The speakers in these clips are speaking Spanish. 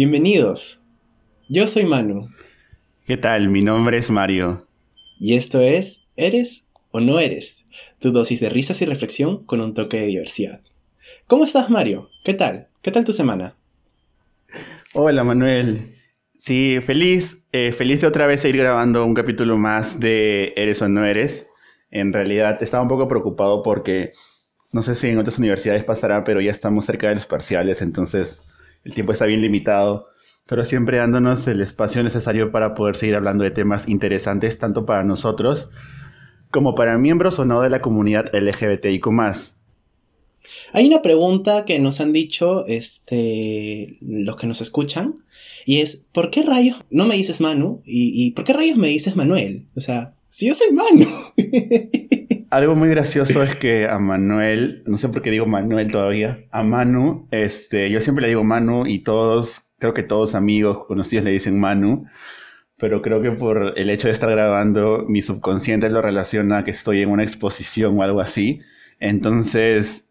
Bienvenidos. Yo soy Manu. ¿Qué tal? Mi nombre es Mario. Y esto es ¿Eres o no eres? Tu dosis de risas y reflexión con un toque de diversidad. ¿Cómo estás, Mario? ¿Qué tal? ¿Qué tal tu semana? Hola, Manuel. Sí, feliz, eh, feliz de otra vez ir grabando un capítulo más de Eres o no eres. En realidad estaba un poco preocupado porque no sé si en otras universidades pasará, pero ya estamos cerca de los parciales, entonces el tiempo está bien limitado, pero siempre dándonos el espacio necesario para poder seguir hablando de temas interesantes tanto para nosotros como para miembros o no de la comunidad LGBTIQ. Hay una pregunta que nos han dicho este, los que nos escuchan y es, ¿por qué rayos no me dices Manu? ¿Y, y por qué rayos me dices Manuel? O sea, si yo soy Manu. Algo muy gracioso es que a Manuel, no sé por qué digo Manuel todavía, a Manu, este, yo siempre le digo Manu y todos, creo que todos amigos conocidos le dicen Manu, pero creo que por el hecho de estar grabando, mi subconsciente lo relaciona que estoy en una exposición o algo así. Entonces,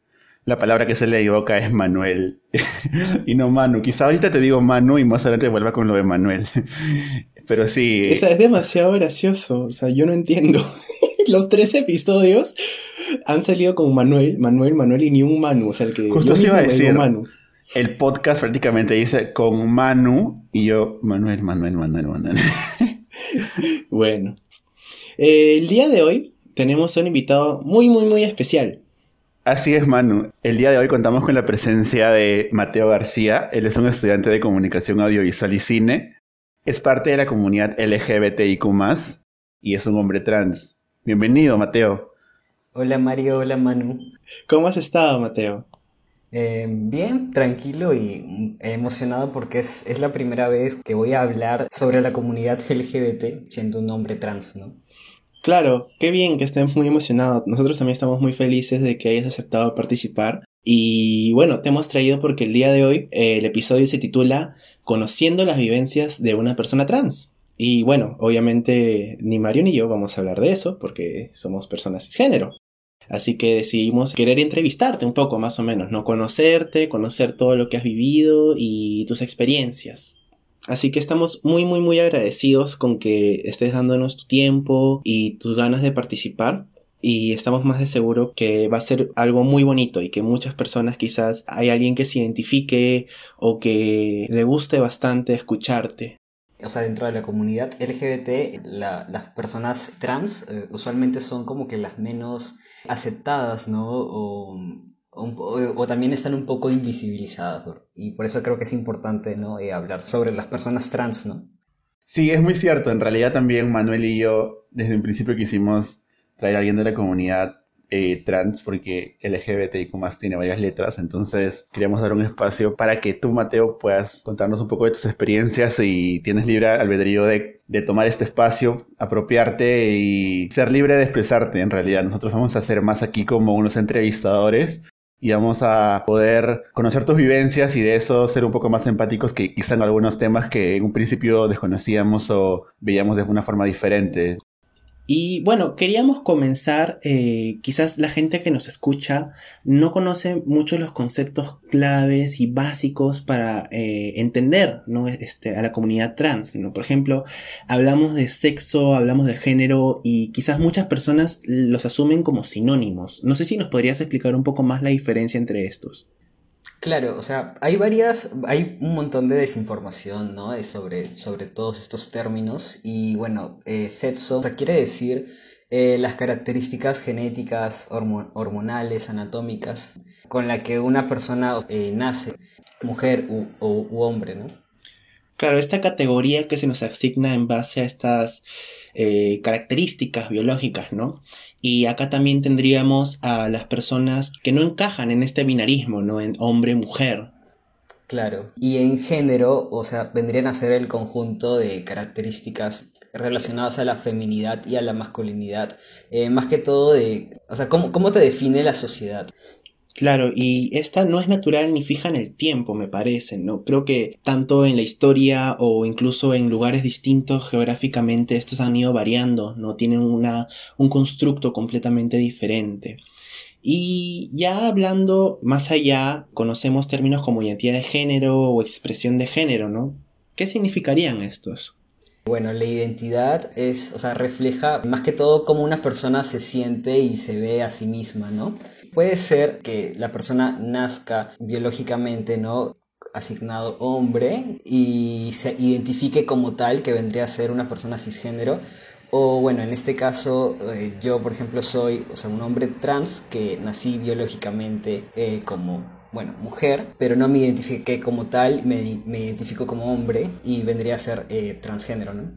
la palabra que se le equivoca es Manuel y no Manu. Quizá ahorita te digo Manu y más adelante vuelva con lo de Manuel. Pero sí. Esa es demasiado gracioso. O sea, yo no entiendo. los tres episodios han salido con Manuel, Manuel, Manuel y ni un Manu. O sea, el que Justo se iba a decir. Manu. El podcast prácticamente dice con Manu y yo, Manuel, Manuel, Manuel, Manuel. bueno. Eh, el día de hoy tenemos un invitado muy, muy, muy especial. Así es, Manu. El día de hoy contamos con la presencia de Mateo García. Él es un estudiante de comunicación audiovisual y cine. Es parte de la comunidad LGBTIQ y es un hombre trans. Bienvenido, Mateo. Hola, Mario. Hola, Manu. ¿Cómo has estado, Mateo? Eh, bien, tranquilo y emocionado porque es, es, la primera vez que voy a hablar sobre la comunidad LGBT siendo un hombre trans, ¿no? Claro, qué bien que estés muy emocionado. Nosotros también estamos muy felices de que hayas aceptado participar. Y bueno, te hemos traído porque el día de hoy eh, el episodio se titula Conociendo las vivencias de una persona trans. Y bueno, obviamente ni Mario ni yo vamos a hablar de eso porque somos personas cisgénero. Así que decidimos querer entrevistarte un poco más o menos, ¿no? Conocerte, conocer todo lo que has vivido y tus experiencias. Así que estamos muy, muy, muy agradecidos con que estés dándonos tu tiempo y tus ganas de participar. Y estamos más de seguro que va a ser algo muy bonito y que muchas personas quizás hay alguien que se identifique o que le guste bastante escucharte o sea, dentro de la comunidad LGBT, las personas trans eh, usualmente son como que las menos aceptadas, ¿no? O, también están un poco invisibilizadas. Y por eso creo que es importante. Eh, hablar sobre las personas trans, ¿no? Sí, es muy cierto. En realidad también Manuel y yo, desde un principio quisimos traer a alguien de la comunidad eh, trans, porque LGBTIQ más tiene varias letras, entonces queríamos dar un espacio para que tú, Mateo, puedas contarnos un poco de tus experiencias y tienes libre albedrío de tomar este espacio, apropiarte y ser libre de expresarte en realidad. Nosotros vamos a ser más aquí como unos entrevistadores y vamos a poder conocer tus vivencias y de eso ser un poco más empáticos que quizá en algunos temas que en un principio desconocíamos o veíamos de una forma diferente. Y bueno, queríamos comenzar, eh, quizás la gente que nos escucha no conoce mucho los conceptos claves y básicos para eh, entender ¿no? este, a la comunidad trans. ¿no? Por ejemplo, hablamos de sexo, hablamos de género y quizás muchas personas los asumen como sinónimos. No sé si nos podrías explicar un poco más la diferencia entre estos. Claro, o sea, hay varias, hay un montón de desinformación, ¿no? Sobre, sobre todos estos términos y bueno, eh, sexo, o sea, quiere decir eh, las características genéticas, hormonales, anatómicas, con la que una persona eh, nace, mujer u, u hombre, ¿no? Claro, esta categoría que se nos asigna en base a estas eh, características biológicas, ¿no? Y acá también tendríamos a las personas que no encajan en este binarismo, ¿no? En hombre-mujer. Claro. Y en género, o sea, vendrían a ser el conjunto de características relacionadas a la feminidad y a la masculinidad. Eh, más que todo de, o sea, ¿cómo, ¿cómo te define la sociedad? Claro, y esta no es natural ni fija en el tiempo, me parece, ¿no? Creo que tanto en la historia o incluso en lugares distintos geográficamente estos han ido variando, ¿no? Tienen una, un constructo completamente diferente. Y ya hablando más allá, conocemos términos como identidad de género o expresión de género, ¿no? ¿Qué significarían estos? Bueno, la identidad es, o sea, refleja más que todo cómo una persona se siente y se ve a sí misma, ¿no? Puede ser que la persona nazca biológicamente, ¿no? asignado hombre y se identifique como tal, que vendría a ser una persona cisgénero, o bueno, en este caso eh, yo por ejemplo soy o sea, un hombre trans que nací biológicamente eh, como bueno, mujer, pero no me identifiqué como tal, me, me identifico como hombre y vendría a ser eh, transgénero, ¿no?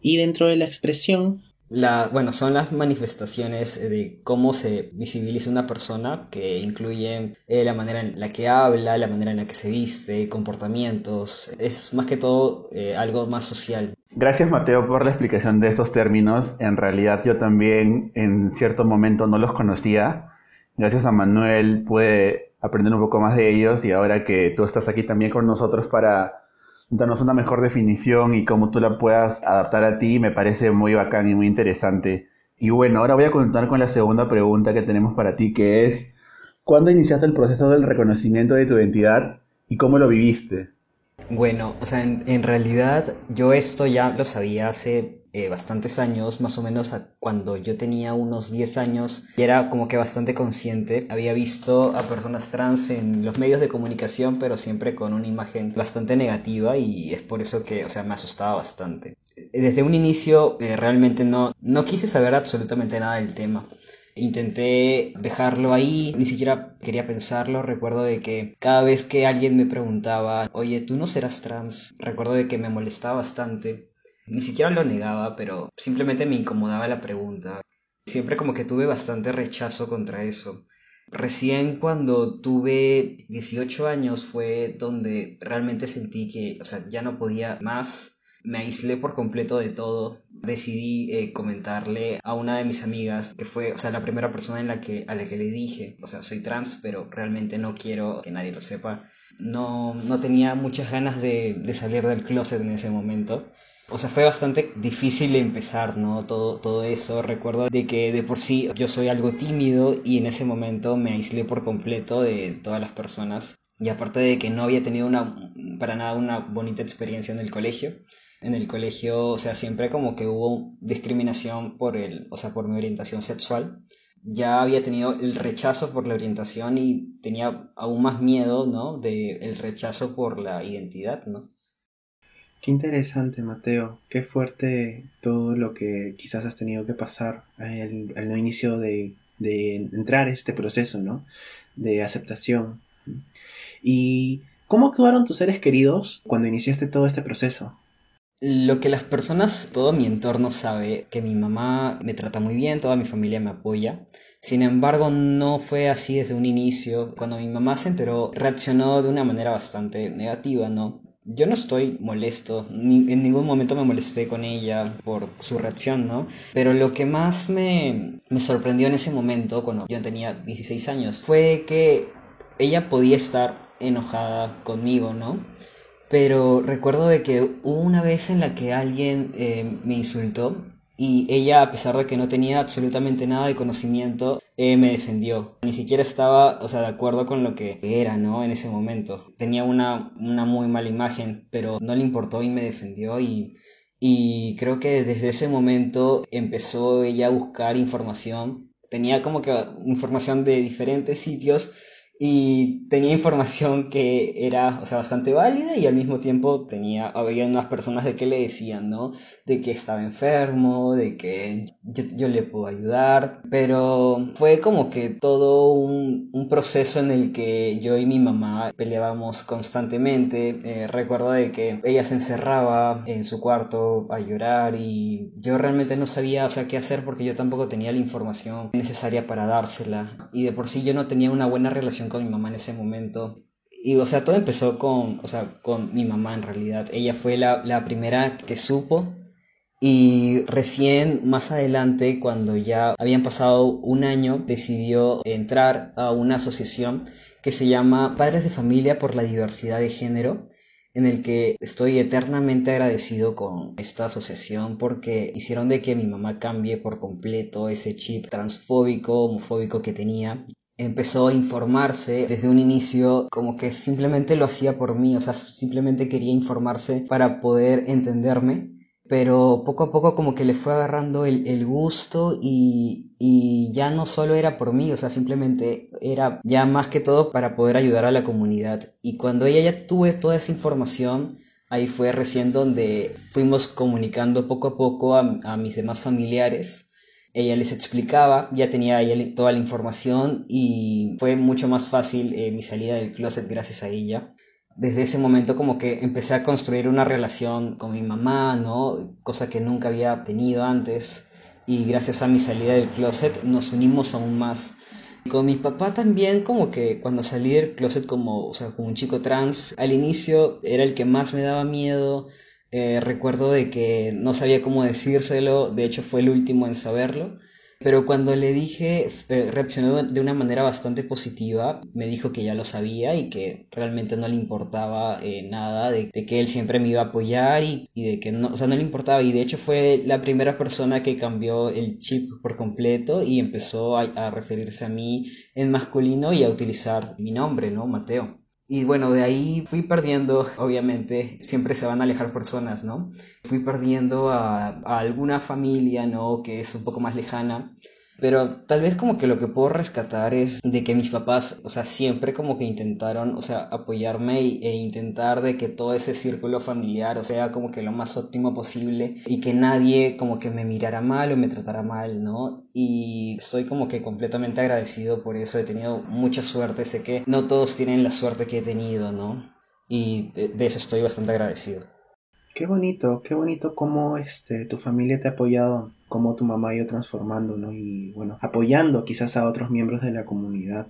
Y dentro de la expresión la, bueno, son las manifestaciones de cómo se visibiliza una persona que incluyen eh, la manera en la que habla, la manera en la que se viste, comportamientos. Es más que todo eh, algo más social. Gracias Mateo por la explicación de esos términos. En realidad yo también en cierto momento no los conocía. Gracias a Manuel pude aprender un poco más de ellos y ahora que tú estás aquí también con nosotros para darnos una mejor definición y cómo tú la puedas adaptar a ti, me parece muy bacán y muy interesante. Y bueno, ahora voy a continuar con la segunda pregunta que tenemos para ti, que es, ¿cuándo iniciaste el proceso del reconocimiento de tu identidad y cómo lo viviste? Bueno, o sea, en, realidad yo esto ya lo sabía hace eh, bastantes años, más o menos cuando yo tenía unos 10 años, y era como que bastante consciente. Había visto a personas trans en los medios de comunicación, pero siempre con una imagen bastante negativa y es por eso que, o sea, me asustaba bastante. Desde un inicio eh, realmente no, no quise saber absolutamente nada del tema. Intenté dejarlo ahí, ni siquiera quería pensarlo. Recuerdo de que cada vez que alguien me preguntaba, oye, ¿tú no serás trans? Recuerdo de que me molestaba bastante. Ni siquiera lo negaba, pero simplemente me incomodaba la pregunta. Siempre como que tuve bastante rechazo contra eso. Recién cuando tuve 18 años fue donde realmente sentí que, o sea, ya no podía más me aislé por completo de todo. Decidí eh, comentarle a una de mis amigas, que fue, o sea, la primera persona en la que, a la que le dije, o sea, soy trans, pero realmente no quiero que nadie lo sepa. No, no tenía muchas ganas de, de salir del closet en ese momento. O sea, fue bastante difícil empezar, ¿no? Todo, todo eso. Recuerdo de que de por sí yo soy algo tímido y en ese momento me aislé por completo de todas las personas. Y aparte de que no había tenido una, para nada una bonita experiencia en el colegio, en el colegio, o sea, siempre como que hubo discriminación por el, o sea, por mi orientación sexual. Ya había tenido el rechazo por la orientación y tenía aún más miedo, ¿no? De el rechazo por la identidad, ¿no? Qué interesante, Mateo. Qué fuerte todo lo que quizás has tenido que pasar al, al inicio de, de entrar este proceso, ¿no? De aceptación. ¿Y cómo actuaron tus seres queridos cuando iniciaste todo este proceso? Lo que las personas, todo mi entorno sabe, que mi mamá me trata muy bien, toda mi familia me apoya. Sin embargo, no fue así desde un inicio. Cuando mi mamá se enteró, reaccionó de una manera bastante negativa, ¿no? Yo no estoy molesto, ni, en ningún momento me molesté con ella por su reacción, ¿no? Pero lo que más me, me sorprendió en ese momento, cuando yo tenía 16 años, fue que ella podía estar enojada conmigo, ¿no? Pero recuerdo de que hubo una vez en la que alguien eh, me insultó y ella, a pesar de que no tenía absolutamente nada de conocimiento, eh, me defendió. Ni siquiera estaba, o sea, de acuerdo con lo que era, ¿no? En ese momento. Tenía una, una muy mala imagen, pero no le importó y me defendió y, y creo que desde ese momento empezó ella a buscar información. Tenía como que información de diferentes sitios y tenía información que era, o sea, bastante válida y al mismo tiempo tenía, había unas personas de que le decían, ¿no? De que estaba enfermo, de que yo, le puedo ayudar, pero fue como que todo un, un, proceso en el que yo y mi mamá peleábamos constantemente. Eh, recuerdo de que ella se encerraba en su cuarto a llorar y yo realmente no sabía, o sea, qué hacer porque yo tampoco tenía la información necesaria para dársela y de por sí yo no tenía una buena relación con mi mamá en ese momento. Y, o sea, todo empezó con, o sea, con mi mamá en realidad. Ella fue la, la primera que supo. Y recién más adelante, cuando ya habían pasado un año, decidió entrar a una asociación que se llama Padres de Familia por la Diversidad de Género. en el que estoy eternamente agradecido con esta asociación porque hicieron de que mi mamá cambie por completo ese chip transfóbico, homofóbico que tenía. Empezó a informarse desde un inicio como que simplemente lo hacía por mí, o sea, simplemente quería informarse para poder entenderme pero poco a poco como que le fue agarrando el, gusto y, y, ya no solo era por mí, o sea, simplemente era ya más que todo para poder ayudar a la comunidad. Y cuando ella ya tuve toda esa información, ahí fue recién donde fuimos comunicando poco a poco a, mis demás familiares. Ella les explicaba, ya tenía ella toda la información y fue mucho más fácil eh, mi salida del closet gracias a ella desde ese momento como que empecé a construir una relación con mi mamá, ¿no? Cosa que nunca había tenido antes. Y gracias a mi salida del closet nos unimos aún más. Con mi papá también como que cuando salí del closet como, o sea, como un chico trans, al inicio era el que más me daba miedo. Eh, recuerdo de que no sabía cómo decírselo, de hecho fue el último en saberlo. Pero cuando le dije, eh, reaccionó de una manera bastante positiva, me dijo que ya lo sabía y que realmente no le importaba eh, nada, de, que él siempre me iba a apoyar y, de que no, o sea, no le importaba. Y de hecho fue la primera persona que cambió el chip por completo y empezó a referirse a mí en masculino y a utilizar mi nombre, ¿no? Mateo. Y bueno, de ahí fui perdiendo, obviamente, siempre se van a alejar personas, ¿no? Fui perdiendo a, a alguna familia, ¿no? Que es un poco más lejana. Pero tal vez como que lo que puedo rescatar es de que mis papás, o sea, siempre como que intentaron, o sea, apoyarme e intentar de que todo ese círculo familiar, o sea, como que lo más óptimo posible y que nadie como que me mirara mal o me tratara mal, ¿no? Y estoy como que completamente agradecido por eso, he tenido mucha suerte, sé que no todos tienen la suerte que he tenido, ¿no? Y de eso estoy bastante agradecido. Qué bonito, qué bonito cómo este, tu familia te ha apoyado, cómo tu mamá ha ido transformando, ¿no? Y bueno, apoyando quizás a otros miembros de la comunidad.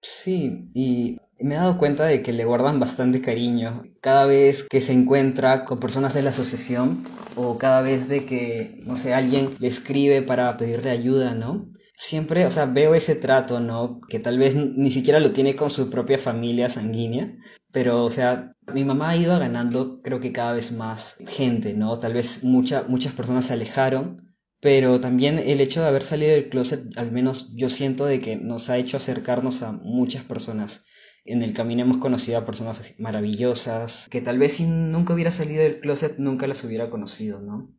Sí, y me he dado cuenta de que le guardan bastante cariño cada vez que se encuentra con personas de la asociación o cada vez de que, no sé, alguien le escribe para pedirle ayuda, ¿no? Siempre, o sea, veo ese trato, ¿no? Que tal vez ni siquiera lo tiene con su propia familia sanguínea, pero, o sea, mi mamá ha ido ganando, creo que cada vez más gente, ¿no? Tal vez mucha, muchas personas se alejaron, pero también el hecho de haber salido del closet, al menos yo siento de que nos ha hecho acercarnos a muchas personas. En el camino hemos conocido a personas maravillosas, que tal vez si nunca hubiera salido del closet nunca las hubiera conocido, ¿no?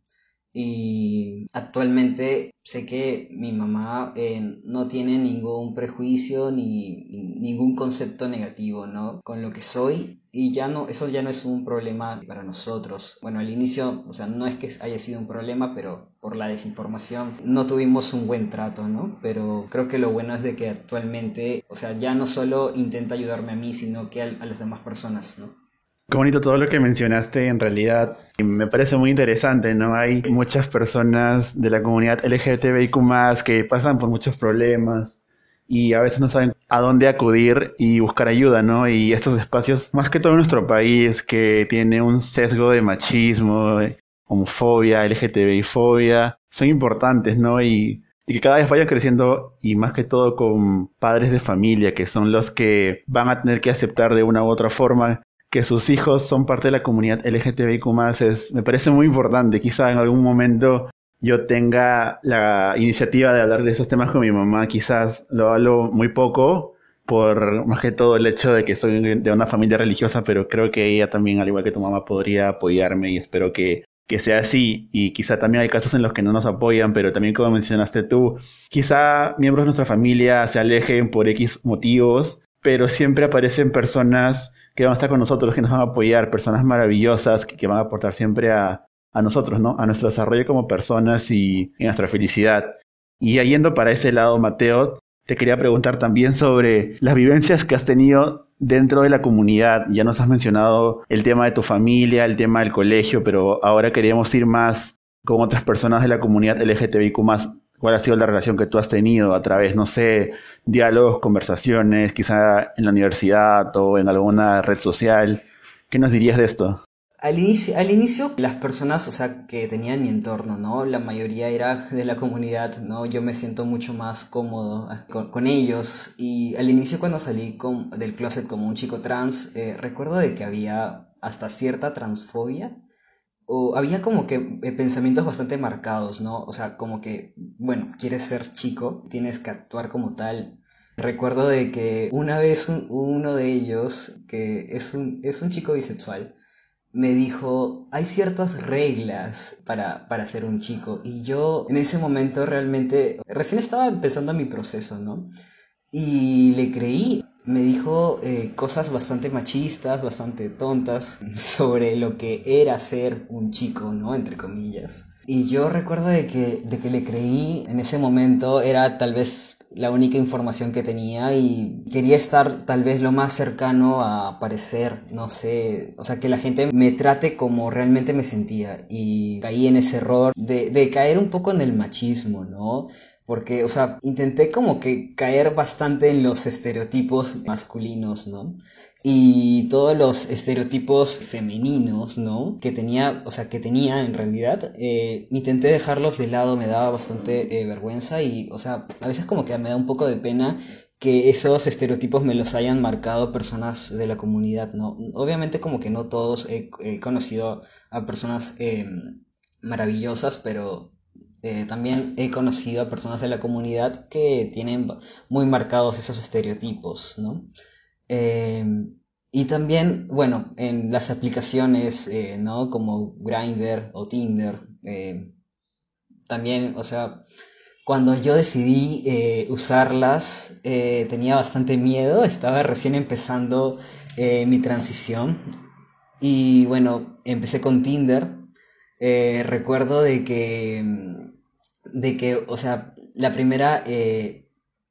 Y actualmente sé que mi mamá eh, no tiene ningún prejuicio ni ningún concepto negativo, ¿no? Con lo que soy y ya no, eso ya no es un problema para nosotros. Bueno, al inicio, o sea, no es que haya sido un problema, pero por la desinformación no tuvimos un buen trato, ¿no? Pero creo que lo bueno es de que actualmente, o sea, ya no solo intenta ayudarme a mí, sino que a, a las demás personas, ¿no? Qué bonito todo lo que mencionaste, en realidad me parece muy interesante, ¿no? Hay muchas personas de la comunidad LGTBIQ que pasan por muchos problemas y a veces no saben a dónde acudir y buscar ayuda, ¿no? Y estos espacios, más que todo en nuestro país, que tiene un sesgo de machismo, homofobia, LGTBI-fobia, son importantes, ¿no? Y, y que cada vez vayan creciendo y más que todo con padres de familia, que son los que van a tener que aceptar de una u otra forma que sus hijos son parte de la comunidad LGTBIQ es, me parece muy importante. Quizá en algún momento yo tenga la iniciativa de hablar de esos temas con mi mamá. Quizás lo hablo muy poco, por más que todo el hecho de que soy de una familia religiosa, pero creo que ella también, al igual que tu mamá, podría apoyarme y espero que, que sea así. Y quizá también hay casos en los que no nos apoyan, pero también como mencionaste tú, quizá miembros de nuestra familia se alejen por X motivos, pero siempre aparecen personas que van a estar con nosotros, que nos van a apoyar, personas maravillosas que, van a aportar siempre a, nosotros, ¿no? A nuestro desarrollo como personas y, y nuestra felicidad. Y yendo para ese lado, Mateo, te quería preguntar también sobre las vivencias que has tenido dentro de la comunidad. Ya nos has mencionado el tema de tu familia, el tema del colegio, pero ahora queríamos ir más con otras personas de la comunidad LGTBIQ cuál ha sido la relación que tú has tenido a través, no sé, diálogos, conversaciones, quizá en la universidad o en alguna red social. ¿Qué nos dirías de esto? al inicio, al inicio, las personas, o sea, que tenían mi entorno, ¿no? La mayoría era de la comunidad, ¿no? Yo me siento mucho más cómodo ah, con, ellos. Y al inicio cuando salí del closet como un chico trans, eh, recuerdo de que había hasta cierta transfobia. O había como que eh, pensamientos bastante marcados, ¿no? O sea, como que, bueno, quieres ser chico, tienes que actuar como tal. Recuerdo de que una vez uno de ellos, que es un, es un chico bisexual, me dijo, hay ciertas reglas para, para ser un chico. Y yo en ese momento realmente, recién estaba empezando mi proceso, ¿no? Y le creí. Me dijo eh, cosas bastante machistas, bastante tontas sobre lo que era ser un chico, ¿no? Entre comillas. Y yo recuerdo de que, de que le creí en ese momento, era tal vez la única información que tenía y quería estar tal vez lo más cercano a parecer, no sé, o sea, que la gente me trate como realmente me sentía y caí en ese error de, de caer un poco en el machismo, ¿no? Porque, o sea, intenté como que caer bastante en los estereotipos masculinos, ¿no? y todos los estereotipos femeninos, ¿no? Que tenía, o sea, que tenía en realidad, eh, intenté dejarlos de lado, me daba bastante eh, vergüenza y, o sea, a veces como que me da un poco de pena que esos estereotipos me los hayan marcado personas de la comunidad, ¿no? Obviamente como que no todos he, conocido a personas em, maravillosas, pero eh, también he conocido a personas de la comunidad que tienen muy marcados esos estereotipos, ¿no? Em, y también, bueno, en las aplicaciones, eh, ¿no? Como Grindr o Tinder, eh, también, o sea, cuando yo decidí eh, usarlas, tenía bastante miedo, estaba recién empezando mi transición. Y bueno, empecé con Tinder. recuerdo de que, de que, o sea, la primera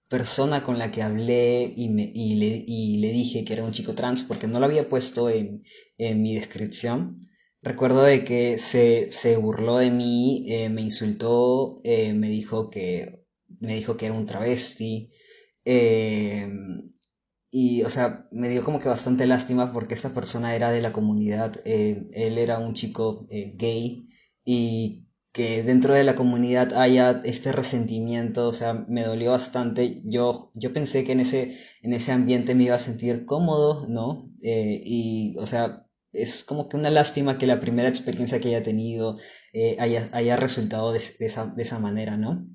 persona con la que hablé y, me, y, le, y, le, dije que era un chico trans porque no lo había puesto en, en mi descripción. Recuerdo de que se, se burló de mí, eh, me insultó, eh, me, dijo que, me dijo que era un travesti. Eh, y, o sea, me dio como que bastante lástima porque esta persona era de la comunidad. él era un chico gay y que dentro de la comunidad haya este resentimiento, o sea, me dolió bastante. Yo, yo pensé que en ese, en ese ambiente me iba a sentir cómodo, ¿no? Eh, y, o sea, es como que una lástima que la primera experiencia que haya tenido eh, haya, haya, resultado de, esa, de, esa, manera, ¿no?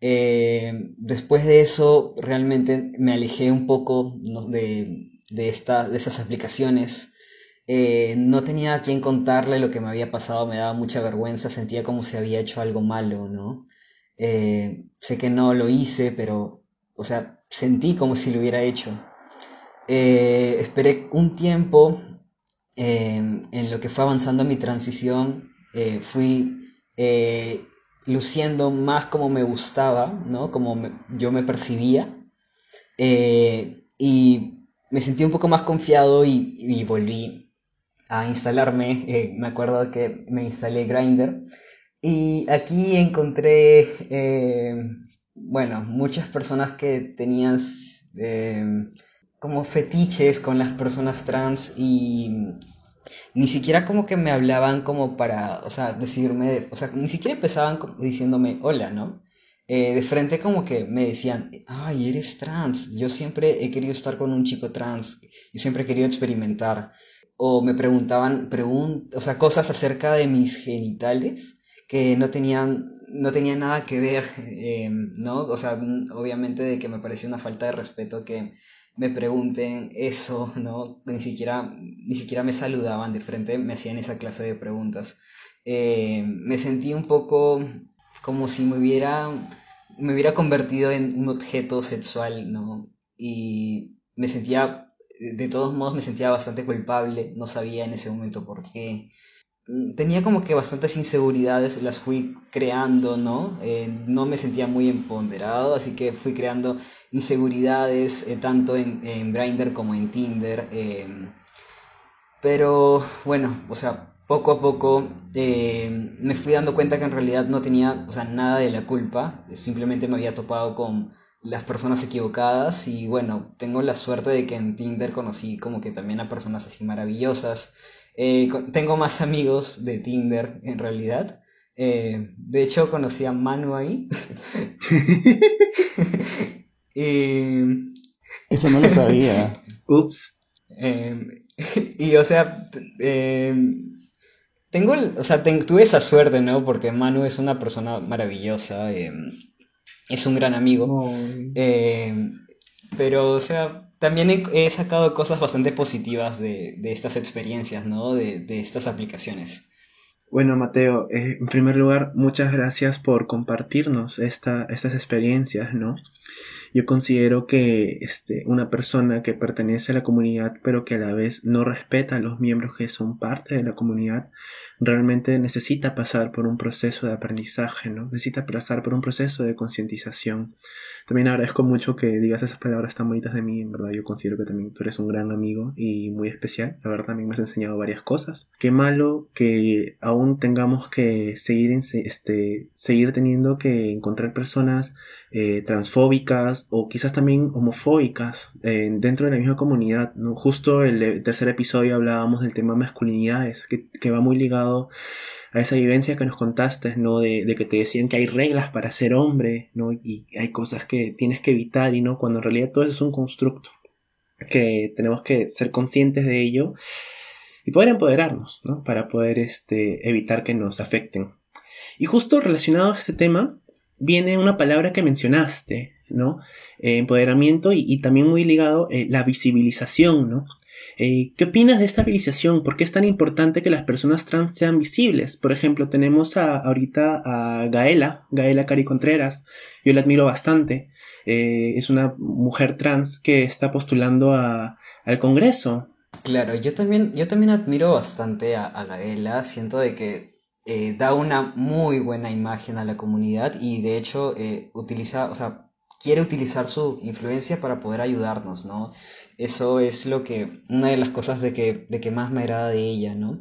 Eh, después de eso, realmente me alejé un poco de, de, de esas aplicaciones. Eh, no tenía a quien contarle lo que me había pasado, me daba mucha vergüenza, sentía como si había hecho algo malo, ¿no? Eh, sé que no lo hice, pero, o sea, sentí como si lo hubiera hecho. Eh, esperé un tiempo en lo que fue avanzando mi transición, fui luciendo más como me gustaba, ¿no? Como yo me percibía. y me sentí un poco más confiado y, y volví a instalarme, eh, me acuerdo que me instalé Grindr y aquí encontré, eh, bueno, muchas personas que tenían eh, como fetiches con las personas trans y ni siquiera como que me hablaban como para, o sea, decirme, o sea, ni siquiera empezaban diciéndome hola, ¿no? de frente como que me decían, ay, eres trans, yo siempre he querido estar con un chico trans, yo siempre he querido experimentar o me preguntaban o sea, cosas acerca de mis genitales que no tenían, no nada que ver, em, ¿no? O sea, obviamente de que me parecía una falta de respeto que me pregunten eso, ¿no? Ni siquiera, ni siquiera me saludaban de frente, me hacían esa clase de preguntas. Em, me sentí un poco como si me hubiera, me hubiera convertido en un objeto sexual, ¿no? Y me sentía de todos modos me sentía bastante culpable, no sabía en ese momento por qué. Mm, tenía como que bastantes inseguridades, las fui creando, ¿no? Eh, no me sentía muy empoderado, así que fui creando inseguridades eh, tanto en, en Grindr como en Tinder. Eh, pero bueno, o sea, poco a poco me fui dando cuenta que en realidad no tenía o sea, nada de la culpa, simplemente me había topado con las personas equivocadas y bueno, tengo la suerte de que en Tinder conocí como que también a personas así maravillosas Eh, tengo más amigos de Tinder en realidad. Eh, de hecho, conocí a Manu ahí. Eso no lo sabía. Ups. Em, y o sea, em, tengo, o sea, tuve esa suerte, ¿no? Porque Manu es una persona maravillosa, em, es un gran amigo. pero, o sea, también he, sacado cosas bastante positivas de, estas experiencias, ¿no? De, estas aplicaciones. Bueno, Mateo, eh, en primer lugar, muchas gracias por compartirnos esta, estas experiencias, ¿no? Yo considero que este, una persona que pertenece a la comunidad pero que a la vez no respeta a los miembros que son parte de la comunidad, realmente necesita pasar por un proceso de aprendizaje, ¿no? Necesita pasar por un proceso de concientización. También agradezco mucho que digas esas palabras tan bonitas de mí, en verdad yo considero que también tú eres un gran amigo y muy especial, la verdad también me has enseñado varias cosas. Qué malo que aún tengamos que seguir, este, seguir teniendo que encontrar personas eh, transfóbicas o quizás también homofóbicas eh, dentro de la misma comunidad. ¿no? Justo el, el tercer episodio hablábamos del tema masculinidades, que, que va muy ligado a esa vivencia que nos contaste, ¿no? De, que te decían que hay reglas para ser hombre, ¿no? Y hay cosas que tienes que evitar y no, cuando en realidad todo eso es un constructo, que tenemos que ser conscientes de ello y poder empoderarnos, ¿no? Para poder este, evitar que nos afecten. Y justo relacionado a este tema, viene una palabra que mencionaste, ¿no? Eh, empoderamiento y, también muy ligado eh, la visibilización, ¿no? Eh, ¿Qué opinas de esta visibilización? ¿Por qué es tan importante que las personas trans sean visibles? Por ejemplo, tenemos a, ahorita a Gaela, Gaela Cari Contreras. Yo la admiro bastante. Eh, es una mujer trans que está postulando al Congreso. Claro, yo también, yo también admiro bastante a, Gaela. Siento que da una muy buena imagen a la comunidad y de hecho utiliza, o sea, quiere utilizar su influencia para poder ayudarnos, ¿no? Eso es lo que, una de las cosas de que, de que más me agrada de ella, ¿no?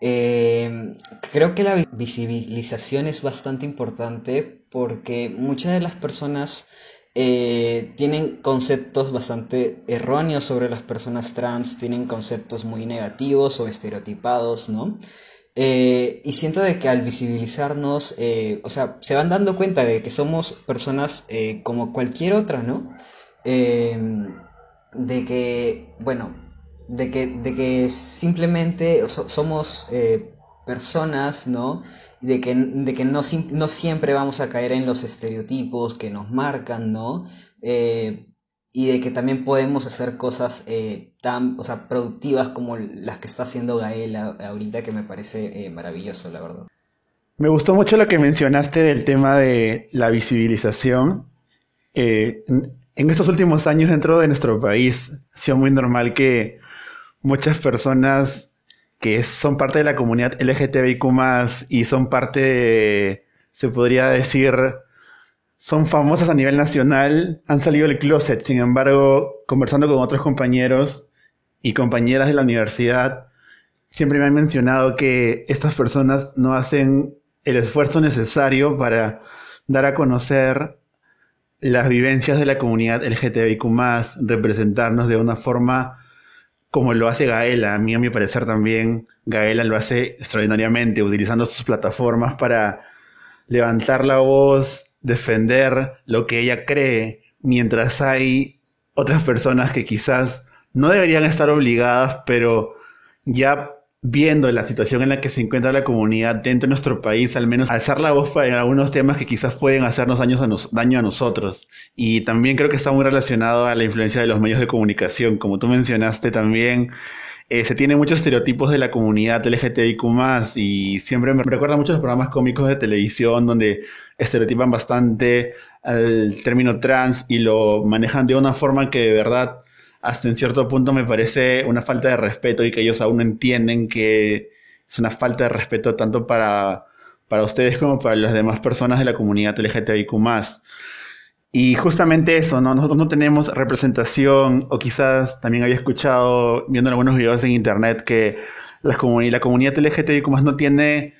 Eh, creo que la visibilización es bastante importante porque muchas de las personas eh, tienen conceptos bastante erróneos sobre las personas trans, tienen conceptos muy negativos o estereotipados, ¿no? Eh, y siento de que al visibilizarnos, o sea, se van dando cuenta de que somos personas como cualquier otra, ¿no? de que, bueno, de que, de que simplemente somos eh, personas, ¿no? De que, de que no, no, siempre vamos a caer en los estereotipos que nos marcan, ¿no? Eh, y de que también podemos hacer cosas eh, tan, o sea, productivas como las que está haciendo Gael ahorita, que me parece maravilloso, la verdad. Me gustó mucho lo que mencionaste del tema de la visibilización. En estos últimos años dentro de nuestro país ha sido muy normal que muchas personas que son parte de la comunidad LGTBIQ y son parte se podría decir, son famosas a nivel nacional, han salido del closet. Sin embargo, conversando con otros compañeros y compañeras de la universidad, siempre me han mencionado que estas personas no hacen el esfuerzo necesario para dar a conocer las vivencias de la comunidad LGTBIQ, representarnos de una forma como lo hace Gaela. A mí, a mi parecer, también Gaela lo hace extraordinariamente, utilizando sus plataformas para levantar la voz, defender lo que ella cree, mientras hay otras personas que quizás no deberían estar obligadas, pero ya viendo la situación en la que se encuentra la comunidad dentro de nuestro país, al menos alzar la voz para algunos temas que quizás pueden hacernos daño a, nosotros. Y también creo que está muy relacionado a la influencia de los medios de comunicación. Como tú mencionaste también, eh, se tienen muchos estereotipos de la comunidad LGTBIQ y siempre me recuerda mucho los programas cómicos de televisión donde estereotipan bastante el término trans y lo manejan de una forma que de verdad hasta en cierto punto me parece una falta de respeto y que ellos aún no entienden que es una falta de respeto tanto para, para ustedes como para las demás personas de la comunidad LGTBIQ+. Y justamente eso, ¿no? Nosotros no tenemos representación, o quizás también había escuchado, viendo algunos videos en internet, que la, comunidad, la comunidad LGTBIQ no tiene,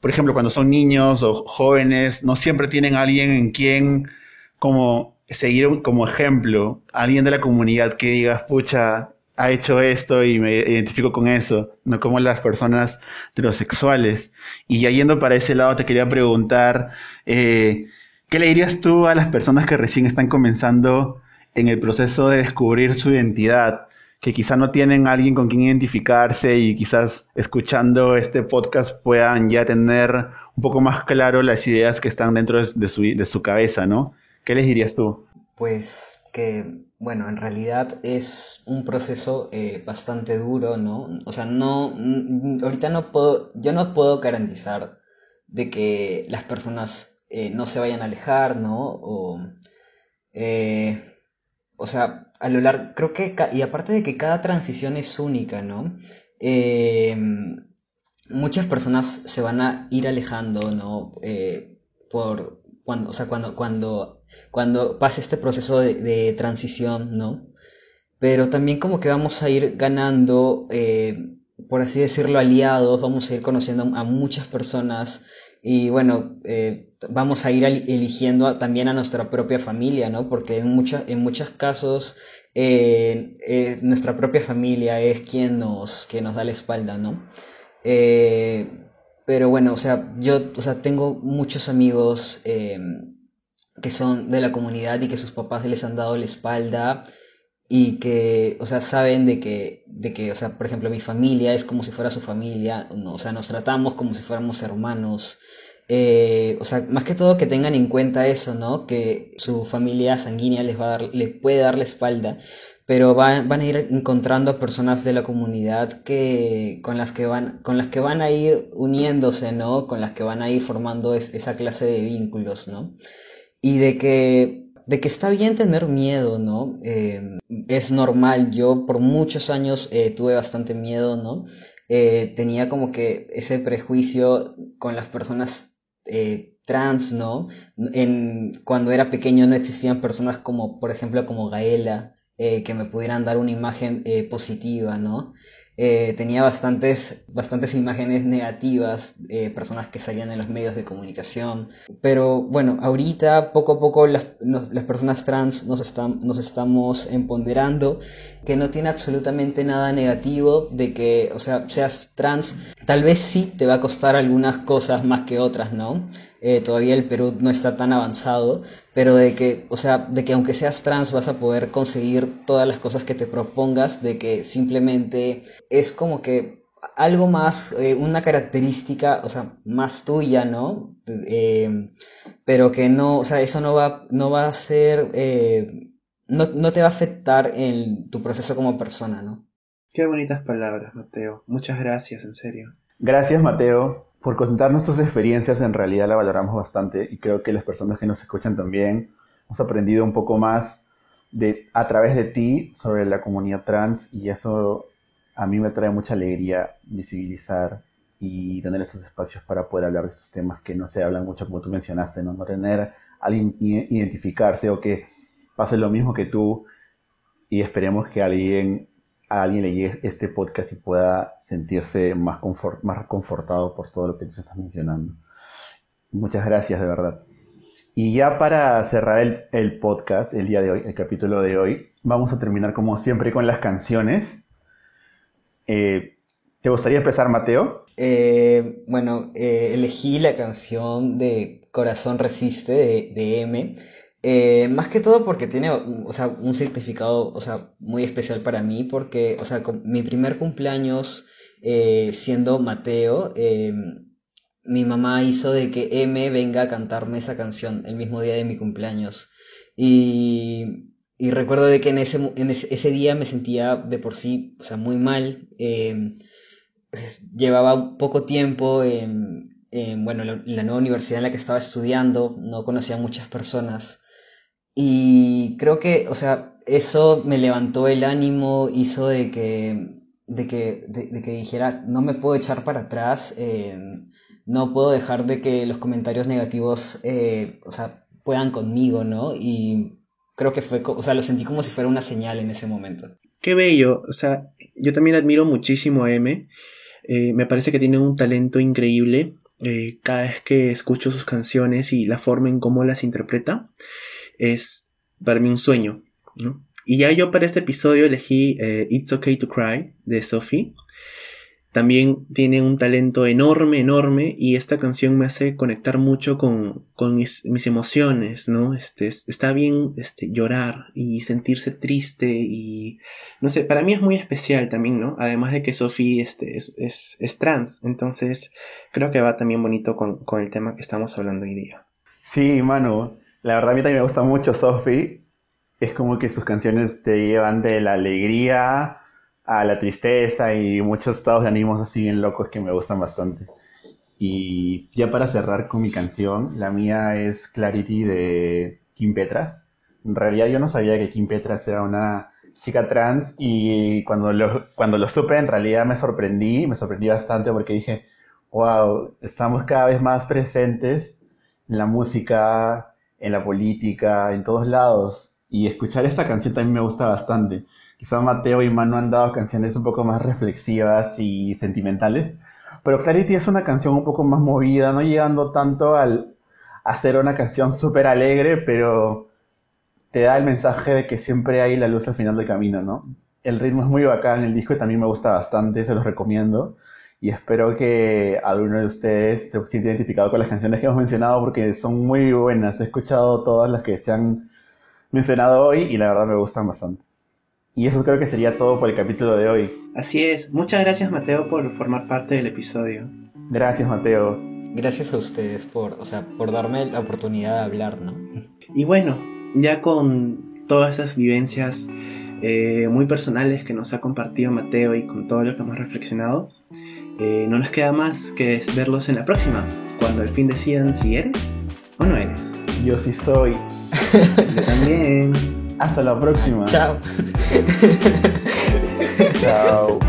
por ejemplo, cuando son niños o jóvenes, no siempre tienen alguien en quien como seguir como ejemplo alguien de la comunidad que diga, pucha, ha hecho esto y me identifico con eso, no como las personas heterosexuales. Y ya yendo para ese lado, te quería preguntar, eh, ¿qué le dirías tú a las personas que recién están comenzando en el proceso de descubrir su identidad? que quizá no tienen alguien con quien identificarse y quizás escuchando este podcast puedan ya tener un poco más claro las ideas que están dentro de su, de su cabeza, ¿no? ¿Qué les dirías tú? Pues que, bueno, en realidad es un proceso eh, bastante duro, ¿no? O sea, no, ahorita no puedo, yo no puedo garantizar de que las personas eh, no se vayan a alejar, ¿no? O, eh, o sea, a lo largo, creo que, y aparte de que cada transición es única, ¿no? muchas personas se van a ir alejando, ¿no? por, cuando, o sea, cuando, cuando, cuando pase este proceso de, transición, ¿no? Pero también como que vamos a ir ganando, eh, por así decirlo, aliados, vamos a ir conociendo a muchas personas y bueno, eh, vamos a ir eligiendo también a nuestra propia familia, ¿no? Porque en, muchos en muchos casos eh, nuestra propia familia es quien nos, nos da la espalda, ¿no? Pero bueno, o sea, yo o sea, tengo muchos amigos que son de la comunidad y que sus papás les han dado la espalda y que, o sea, saben de que, de que, o sea, por ejemplo, mi familia es como si fuera su familia, o sea, nos tratamos como si fuéramos hermanos. Eh, o sea, más que todo que tengan en cuenta eso, ¿no? Que su familia sanguínea les va a dar, les puede dar la espalda, pero van, a ir encontrando personas de la comunidad que, con, las que van, con las que van a ir uniéndose, ¿no? Con las que van a ir formando esa clase de vínculos, ¿no? Y de que, de que está bien tener miedo, ¿no? Eh, es normal, yo por muchos años eh, tuve bastante miedo, ¿no? Eh, tenía como que ese prejuicio con las personas trans, ¿no? En, cuando era pequeño no existían personas como, por ejemplo, como Gaela, eh, que me pudieran dar una imagen eh, positiva, ¿no? Eh, tenía bastantes, bastantes imágenes negativas, personas que salían en los medios de comunicación. Pero bueno, ahorita poco a poco las, las personas trans nos, están, nos estamos empoderando, que no tiene absolutamente nada negativo de que, o sea, seas trans, tal vez sí te va a costar algunas cosas más que otras, ¿no? Eh, todavía el Perú no está tan avanzado, pero de que, o sea, de que aunque seas trans vas a poder conseguir todas las cosas que te propongas, de que simplemente es como que algo más, eh, una característica, o sea, más tuya, ¿no? Eh, pero que no, o sea, eso no va, no va a ser, no, no te va a afectar en tu proceso como persona, ¿no? Qué bonitas palabras, Mateo. Muchas gracias, en serio. Gracias, Mateo por contarnos tus experiencias, en realidad la valoramos bastante y creo que las personas que nos escuchan también hemos aprendido un poco más de, a través de ti sobre la comunidad trans y eso a mí me trae mucha alegría visibilizar y tener estos espacios para poder hablar de estos temas que no se hablan mucho como tú mencionaste, no, no tener alguien identificarse o que pase lo mismo que tú y esperemos que alguien a alguien le llegue este podcast y pueda sentirse más, más confortado por todo lo que tú estás mencionando. Muchas gracias, de verdad. Y ya para cerrar el, podcast, el día de hoy, el capítulo de hoy, vamos a terminar como siempre con las canciones. Eh, ¿Te gustaría empezar, Mateo? Eh, bueno, eh, elegí la canción de Corazón Resiste de, de M. Eh, más que todo porque tiene, o sea, un significado, o sea, muy especial para mí porque, o sea, mi primer cumpleaños eh, siendo Mateo, em, mi mamá hizo de que M venga a cantarme esa canción el mismo día de mi cumpleaños. Y, y recuerdo de que en ese, en ese, día me sentía de por sí, o sea, muy mal. Em, pues, llevaba poco tiempo en, bueno, la, la nueva universidad en la que estaba estudiando, no conocía a muchas personas. Y creo que, o sea, eso me levantó el ánimo, hizo de que, de que, de, que dijera, no me puedo echar para atrás, eh, no puedo dejar de que los comentarios negativos, eh, o sea, puedan conmigo, ¿no? Y creo que fue, o sea, lo sentí como si fuera una señal en ese momento. Qué bello, o sea, yo también admiro muchísimo a M. Eh, me parece que tiene un talento increíble. cada vez que escucho sus canciones y la forma en cómo las interpreta, es para mí un sueño, ¿no? Y ya yo para este episodio elegí eh, It's Okay to Cry de Sophie. También tiene un talento enorme, enorme, y esta canción me hace conectar mucho con, mis, emociones, ¿no? Este, está bien este, llorar y sentirse triste y, no sé, para mí es muy especial también, ¿no? Además de que Sophie este, es, es, trans, entonces creo que va también bonito con, con el tema que estamos hablando hoy día. Sí, Manu, la verdad a mí también me gusta mucho Sophie. Es como que sus canciones te llevan de la alegría a la tristeza y muchos estados de ánimos así bien locos que me gustan bastante. Y ya para cerrar con mi canción, la mía es Clarity de Kim Petras. En realidad yo no sabía que Kim Petras era una chica trans y cuando lo, cuando lo supe en realidad me sorprendí, me sorprendí bastante porque dije, wow, estamos cada vez más presentes en la música, en la política, en todos lados. Y escuchar esta canción también me gusta bastante. Quizá Mateo y Manu han dado canciones un poco más reflexivas y sentimentales. Pero Clarity es una canción un poco más movida, no llegando tanto al, a ser una canción súper alegre, pero te da el mensaje de que siempre hay la luz al final del camino, ¿no? El ritmo es muy bacán, el disco también me gusta bastante, se los recomiendo. Y espero que alguno de ustedes se sienta identificado con las canciones que hemos mencionado porque son muy buenas. He escuchado todas las que se han mencionado hoy y la verdad me gustan bastante. Y eso creo que sería todo por el capítulo de hoy. Así es. Muchas gracias Mateo por formar parte del episodio. Gracias Mateo. Gracias a ustedes por, o sea, por darme la oportunidad de hablar, ¿no? Y bueno, ya con todas esas vivencias eh, muy personales que nos ha compartido Mateo y con todo lo que hemos reflexionado, eh, no nos queda más que verlos en la próxima, cuando al fin decidan si eres o no eres. Yo sí soy. Yo también. Hasta la próxima. Chao. Chao.